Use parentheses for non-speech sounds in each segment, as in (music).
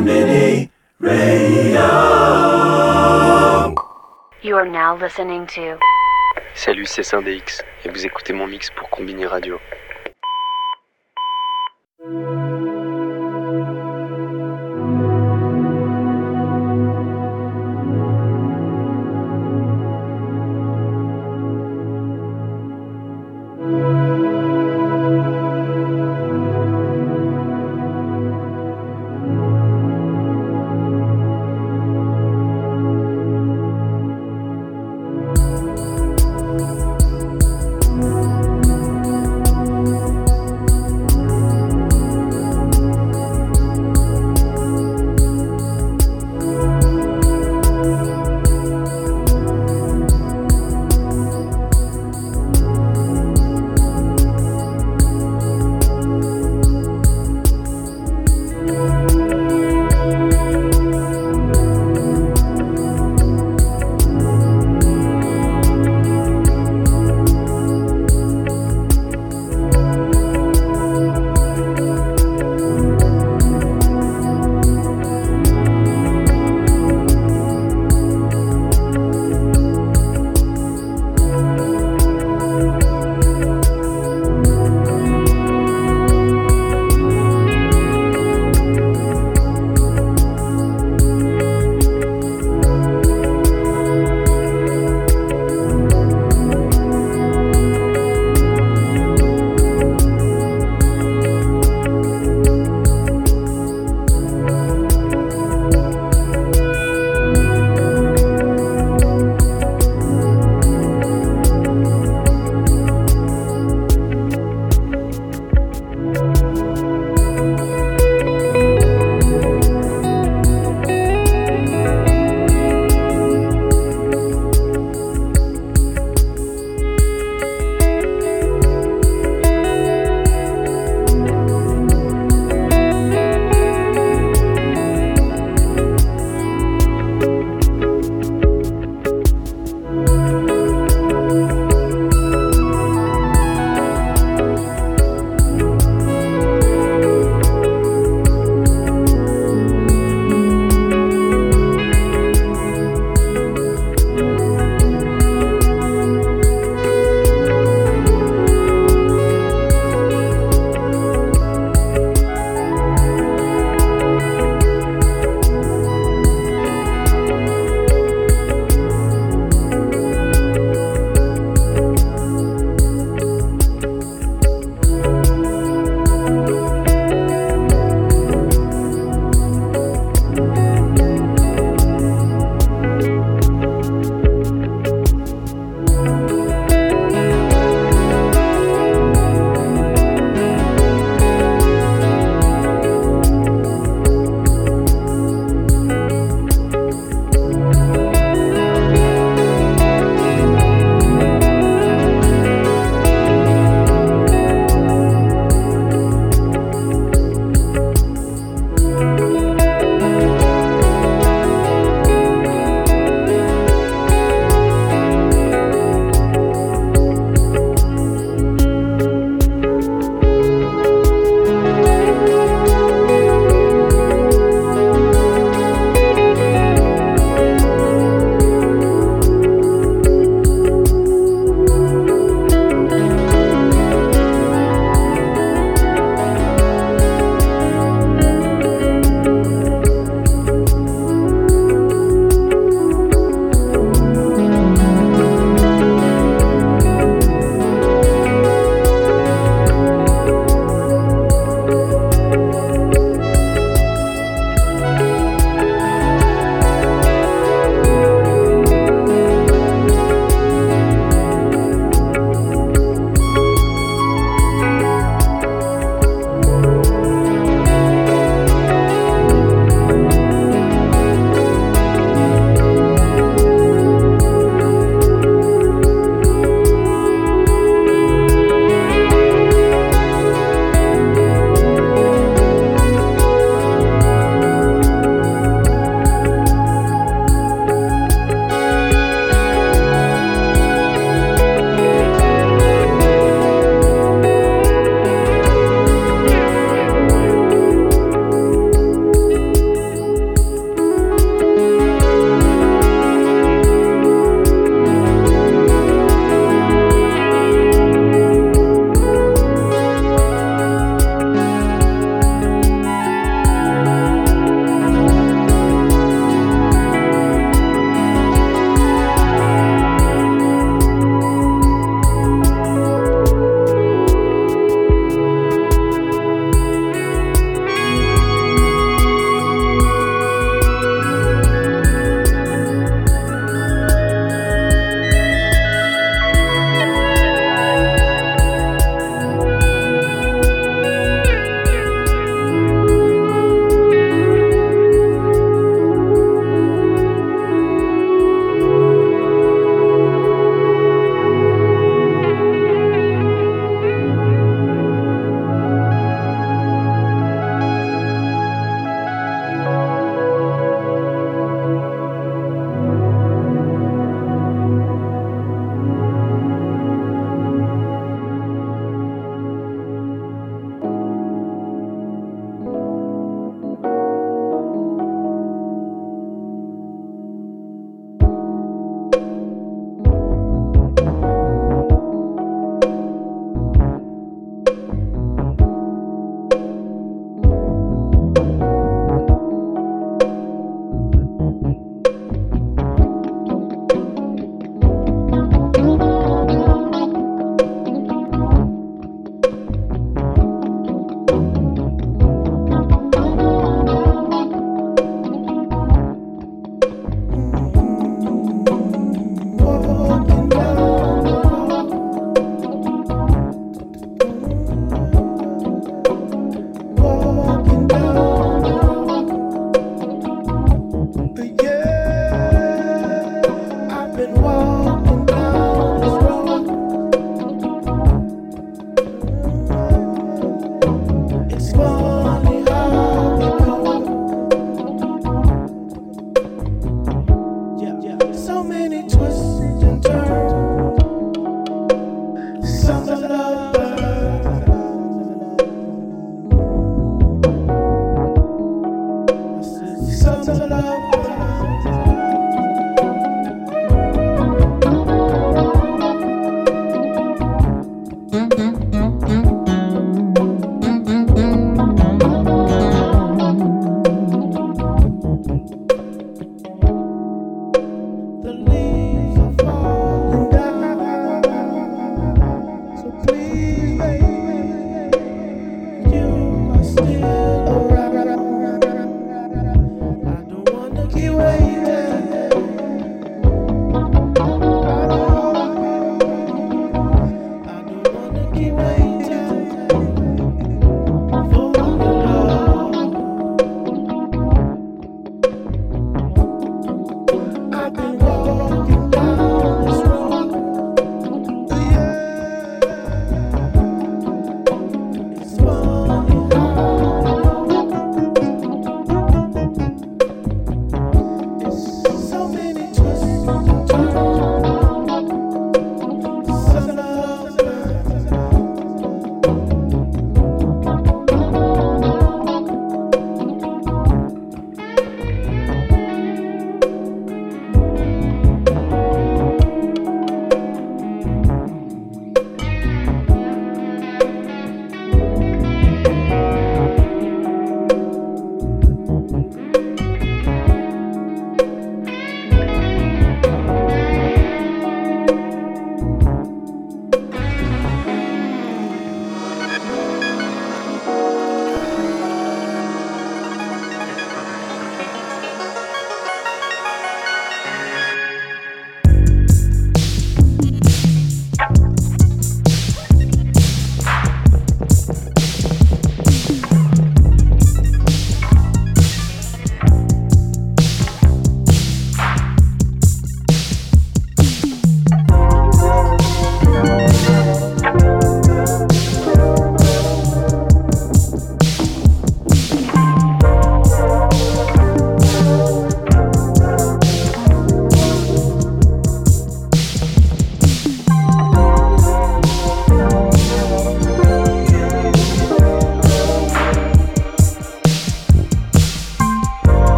Mini Radio. You are now listening to Salut, c'est Syndéx et vous écoutez mon mix pour Combini Radio.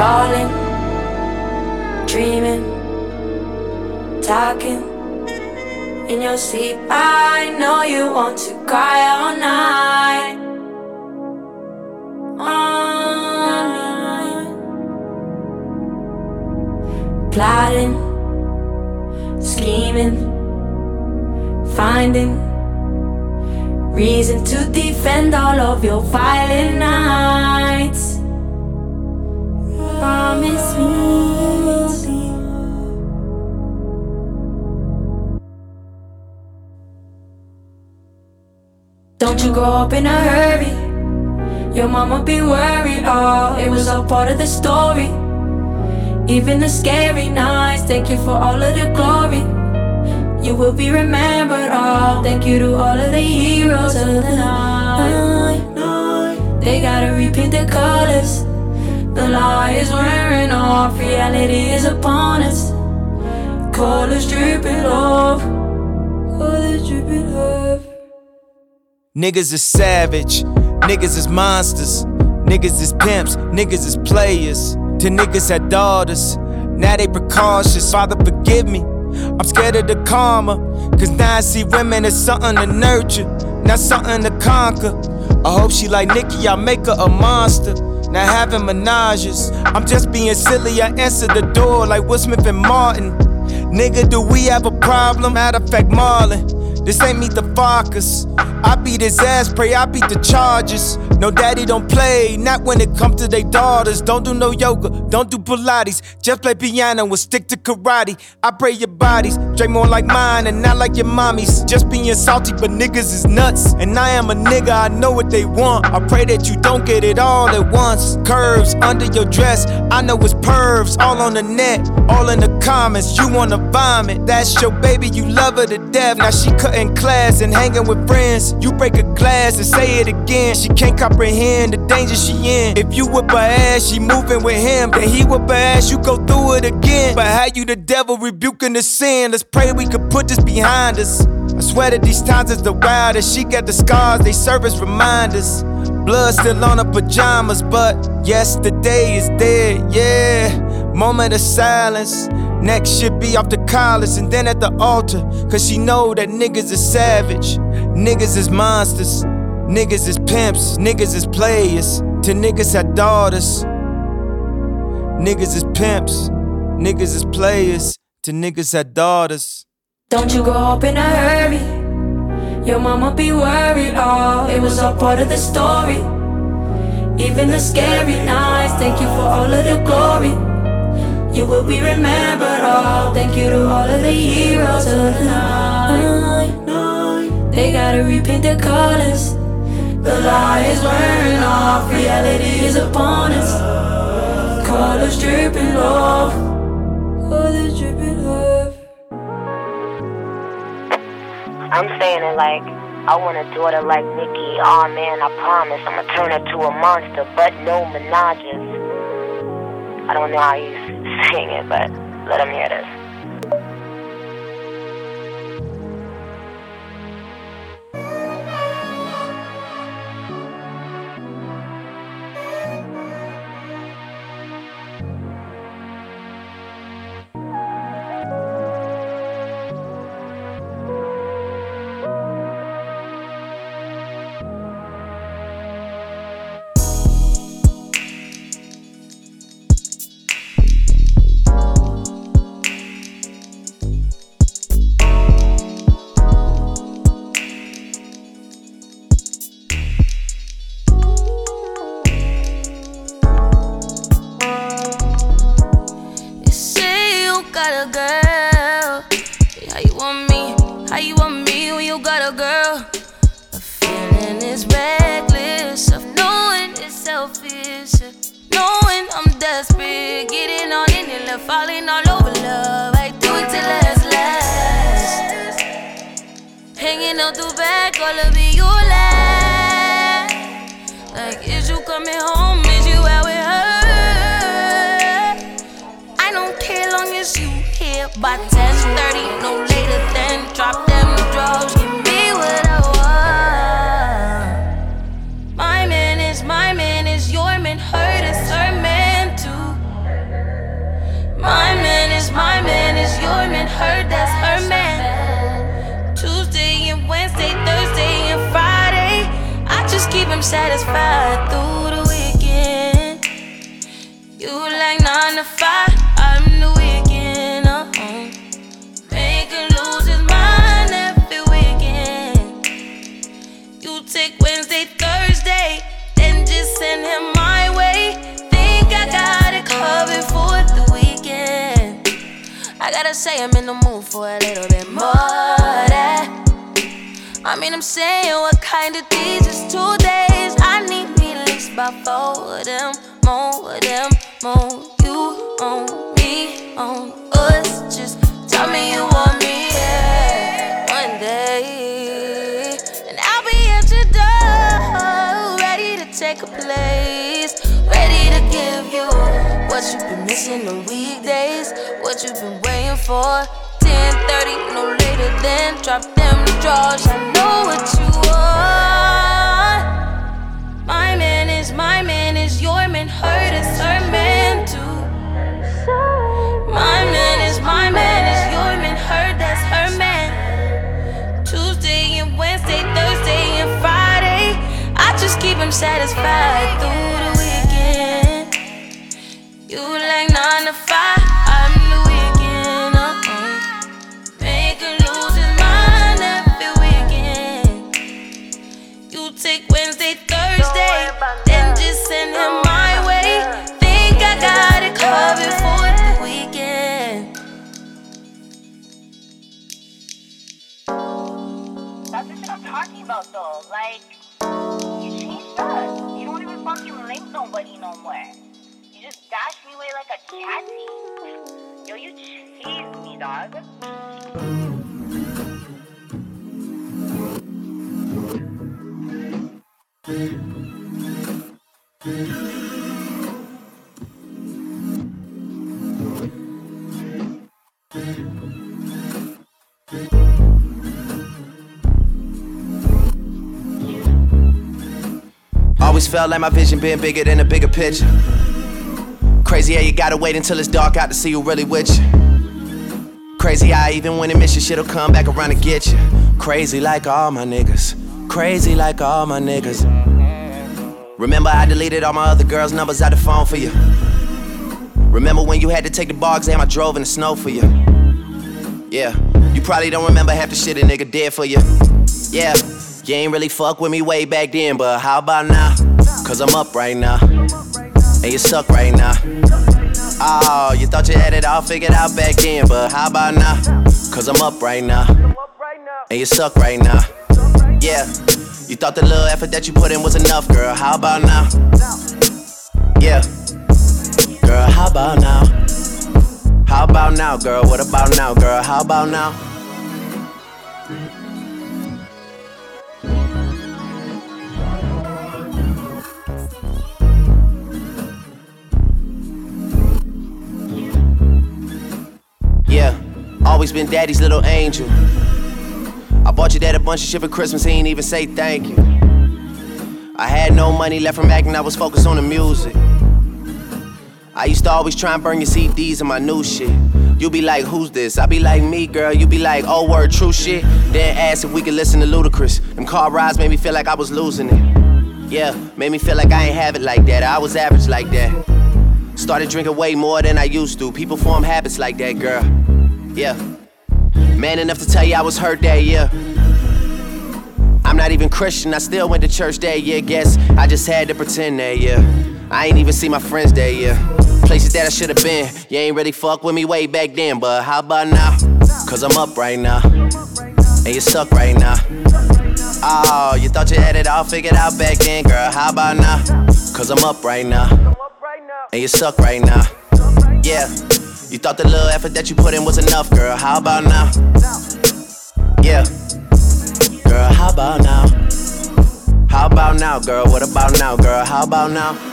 Falling, dreaming, talking in your sleep. I know you want to cry all night. All night. Plotting, scheming, finding reason to defend all of your violent nights. Promise me. Don't you grow up in a hurry. Your mama be worried, oh, it was all part of the story. Even the scary nights, thank you for all of the glory. You will be remembered, oh, thank you to all of the heroes of the night. They gotta repaint the colors. The lie is wearing off, reality is upon us. Colors dripping off, colors dripping love. Niggas is savage, niggas is monsters, niggas is pimps, niggas is players. To niggas had daughters, now they precautious. Father, forgive me. I'm scared of the karma, cause now I see women as something to nurture, not something to conquer. I hope she like Nicki, I make her a monster. Now having menages, I'm just being silly. I answer the door like Will Smith and Martin. Nigga, do we have a problem? Matter of fact, Marlon. This ain't meet the Fockers. I beat his ass, pray I beat the charges. No daddy don't play, not when it comes to their daughters. Don't do no yoga, don't do Pilates. Just play piano and stick to karate. I pray your bodies drink more like mine and not like your mommy's. Just being salty, but niggas is nuts. And I am a nigga, I know what they want. I pray that you don't get it all at once. Curves under your dress, I know it's pervs. All on the net, all in the comments. You wanna vomit, that's your baby, you love her to death. Now she cutting class and hanging with friends. You break a glass and say it again. She can't comprehend the danger she in. If you whip her ass, she moving with him. Then he whip her ass, you go through it again. But how you the devil rebuking the sin? Let's pray we could put this behind us. I swear that these times is the wildest. She got the scars, they serve as reminders. Blood still on her pajamas, but yesterday is dead, yeah. Moment of silence. Next should be off the collars and then at the altar. Cause she know that niggas is savage. Niggas is monsters. Niggas is pimps. Niggas is players. To niggas had daughters. Niggas is pimps. Niggas is players. To niggas had daughters. Don't you grow up in a hurry. Your mama be worried, oh, it was all part of the story. Even the scary nights, thank you for all of the glory. You will be remembered, all. thank you to all of the heroes of the night. They gotta repaint the colors. The lie is wearing off, reality is upon us. Colors dripping love, colors dripping love. I'm saying it like I want a daughter like Nikki. Oh man, I promise I'ma turn her to a monster, but no menages. I don't know how he's (laughs) sing it, but let him hear this. gonna be you last. Like, is you coming home? Is you out with her? I don't care long as you here by 10:30, no later than drop them drugs. Give me what I want. My man is my man, is your man, hurt is her man too. My man is my man, is your man, hurt that's satisfied through the weekend. You like nine to five, I'm the weekend. Uh-uh. Make him lose his mind every weekend. You take Wednesday, Thursday, then just send him my way. Think I got it covered for the weekend. I gotta say, I'm in the mood for a little bit more. That. I mean, I'm saying, what kind of these is need at about four of them, more of them, more. You on me, on us. Just tell me you want me, yeah. One day, and I'll be at your door, ready to take a place, ready to give you what you've been missing on weekdays, what you've been waiting for. 10:30, no later than drop them drawers. I know what you want. Him satisfied Always felt like my vision being bigger than a bigger picture. Crazy how you gotta wait until it's dark out to see who really with you. Crazy how even when it miss you, shit'll come back around to get you. Crazy like all my niggas. Crazy like all my niggas. Remember, I deleted all my other girls' numbers out the phone for you. Remember when you had to take the bar exam, I drove in the snow for you. Yeah, you probably don't remember half the shit a nigga did for you. Yeah, you ain't really fuck with me way back then, but how about now? Cause I'm up right now, and you suck right now. Oh, you thought you had it all figured out back then, but how about now? Cause I'm up right now, and you suck right now. Yeah, you thought the little effort that you put in was enough, girl. How about now? Yeah, girl, how about now? How about now, girl? What about now, girl? How about now? Always been daddy's little angel. I bought your dad a bunch of shit for Christmas, he ain't even say thank you. I had no money left from acting, I was focused on the music. I used to always try and burn your CDs and my new shit. You be like, who's this? I be like, me, girl. You be like, oh, word, true shit. Then ask if we could listen to Ludacris. Them car rides made me feel like I was losing it. Yeah, made me feel like I ain't have it like that. I was average like that. Started drinking way more than I used to. People form habits like that, girl. Yeah. Man enough to tell you I was hurt that year. I'm not even Christian, I still went to church that year. Guess I just had to pretend that year. I ain't even see my friends that year. Places that I should have been. You ain't really fuck with me way back then, but how about now? Cause I'm up right now. And you suck right now. Oh, you thought you had it all figured out back then, girl. How about now? Cause I'm up right now. And you suck right now. Yeah. You thought the little effort that you put in was enough, girl. How about now? Yeah. Girl, how about now? How about now, girl? What about now, girl? How about now?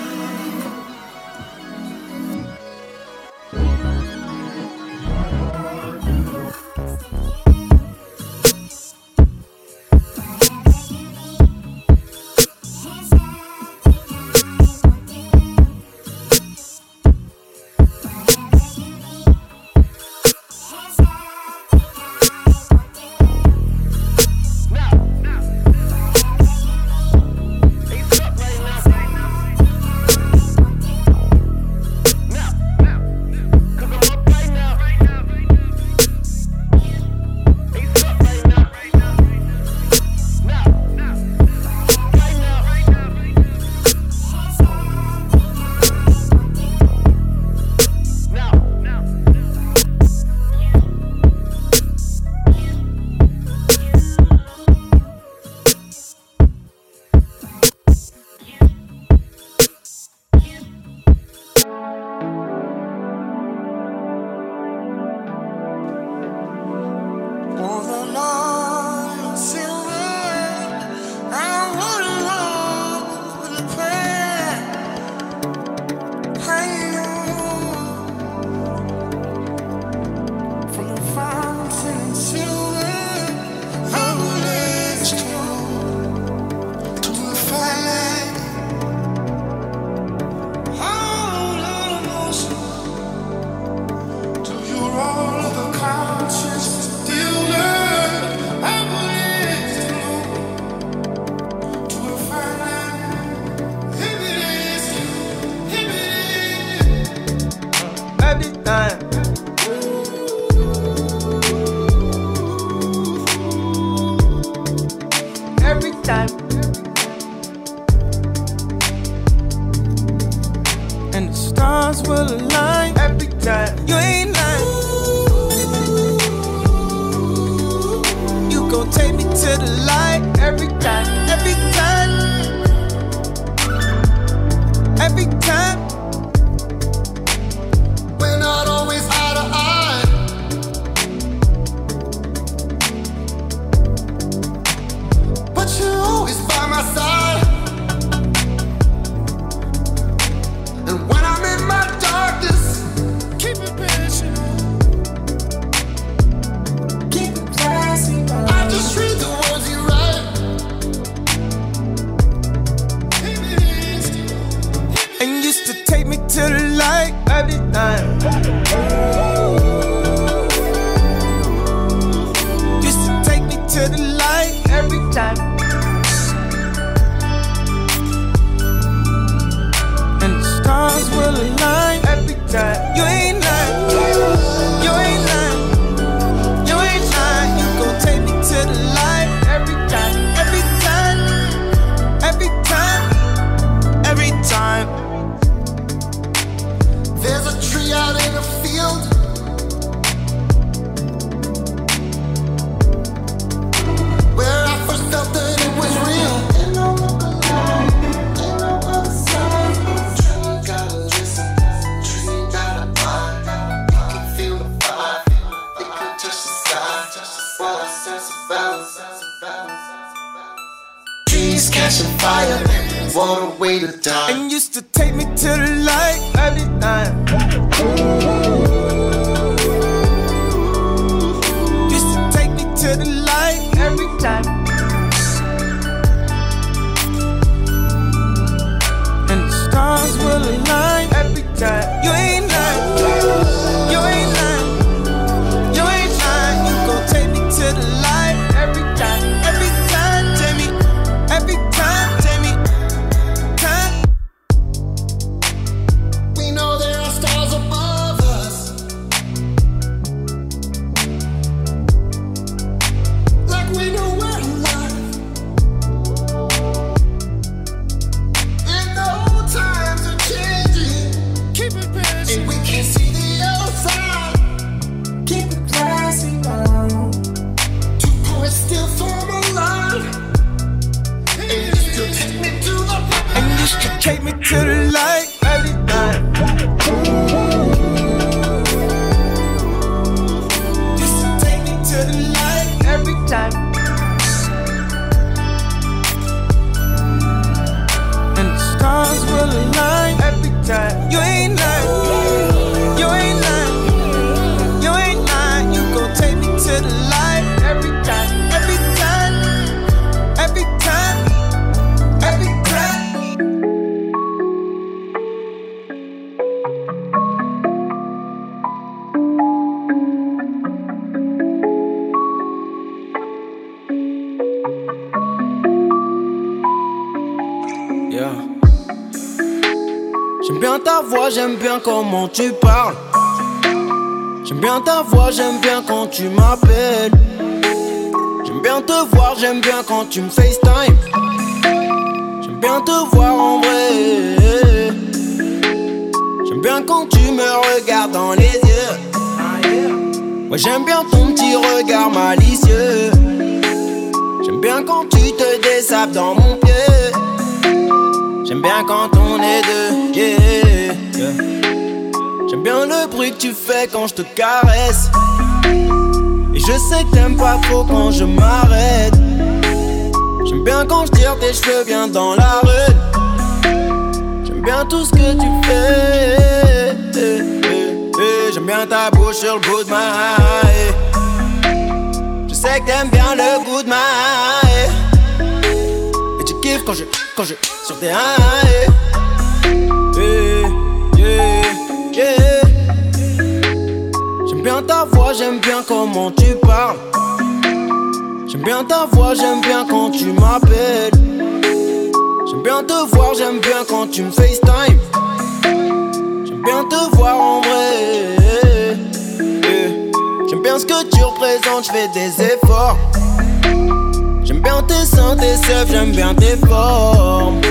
And used to take me to the light every time. Used to take me to the light every time. And the stars will align every time. You ain't lying. You ain't lying. You ain't lying. You gon' take me to the light catching fire, water way to die. And used to take me to the light every time. Used to take me to the light every time. And the stars will align every time. Comment tu parles. J'aime bien ta voix, j'aime bien quand tu m'appelles. J'aime bien te voir, j'aime bien quand tu me FaceTime. J'aime bien te voir en vrai. J'aime bien quand tu me regardes dans les yeux. Ouais, j'aime bien ton petit regard malicieux. J'aime bien quand tu te désapes dans mon pied. J'aime bien quand on est deux. yeah. J'aime bien le bruit que tu fais quand je te caresse. Et je sais que t'aimes pas trop quand je m'arrête. J'aime bien quand je tire tes cheveux bien dans la rue. J'aime bien tout ce que tu fais. J'aime bien ta bouche sur le bout de ma. Je sais que t'aimes bien le goût de ma. Et tu kiffes quand je, quand je, sur tes haie. J'aime bien comment tu parles. J'aime bien ta voix, j'aime bien quand tu m'appelles. J'aime bien te voir, j'aime bien quand tu me FaceTime. J'aime bien te voir en vrai. J'aime bien ce que tu représentes, je fais des efforts. J'aime bien tes seins, tes seufs, j'aime bien tes formes.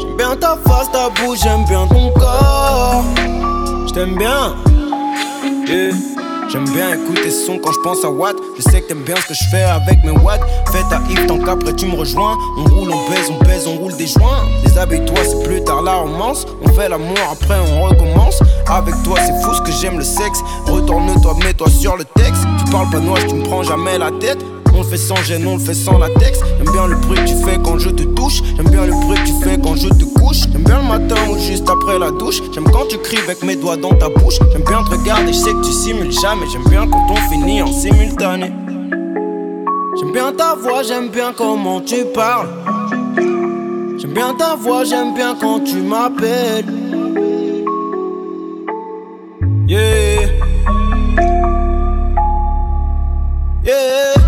J'aime bien ta face, ta bouche, j'aime bien ton corps. J't'aime bien. J'aime bien écouter son quand je pense à Watt. Je sais que t'aimes bien ce que je fais avec mes watts. Fais ta hip tant qu'après tu me rejoins. On roule, on baise, on baise, on roule des joints. Déshabille-toi, c'est plus tard la romance. On fait l'amour, après on recommence. Avec toi, c'est fou ce que j'aime le sexe. Retourne-toi, mets-toi sur le texte. Tu parles pas noir, tu me prends jamais la tête. On le fait sans gêne, on le fait sans latex. J'aime bien le bruit que tu fais quand je te touche. J'aime bien le bruit que tu fais quand je te couche. J'aime bien le matin ou juste après la douche. J'aime quand tu cries avec mes doigts dans ta bouche. J'aime bien te regarder, je sais que tu simules jamais. J'aime bien quand on finit en simultané. J'aime bien ta voix, j'aime bien comment tu parles. J'aime bien ta voix, j'aime bien quand tu m'appelles. Yeah. Yeah.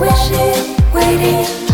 Wishing, waiting,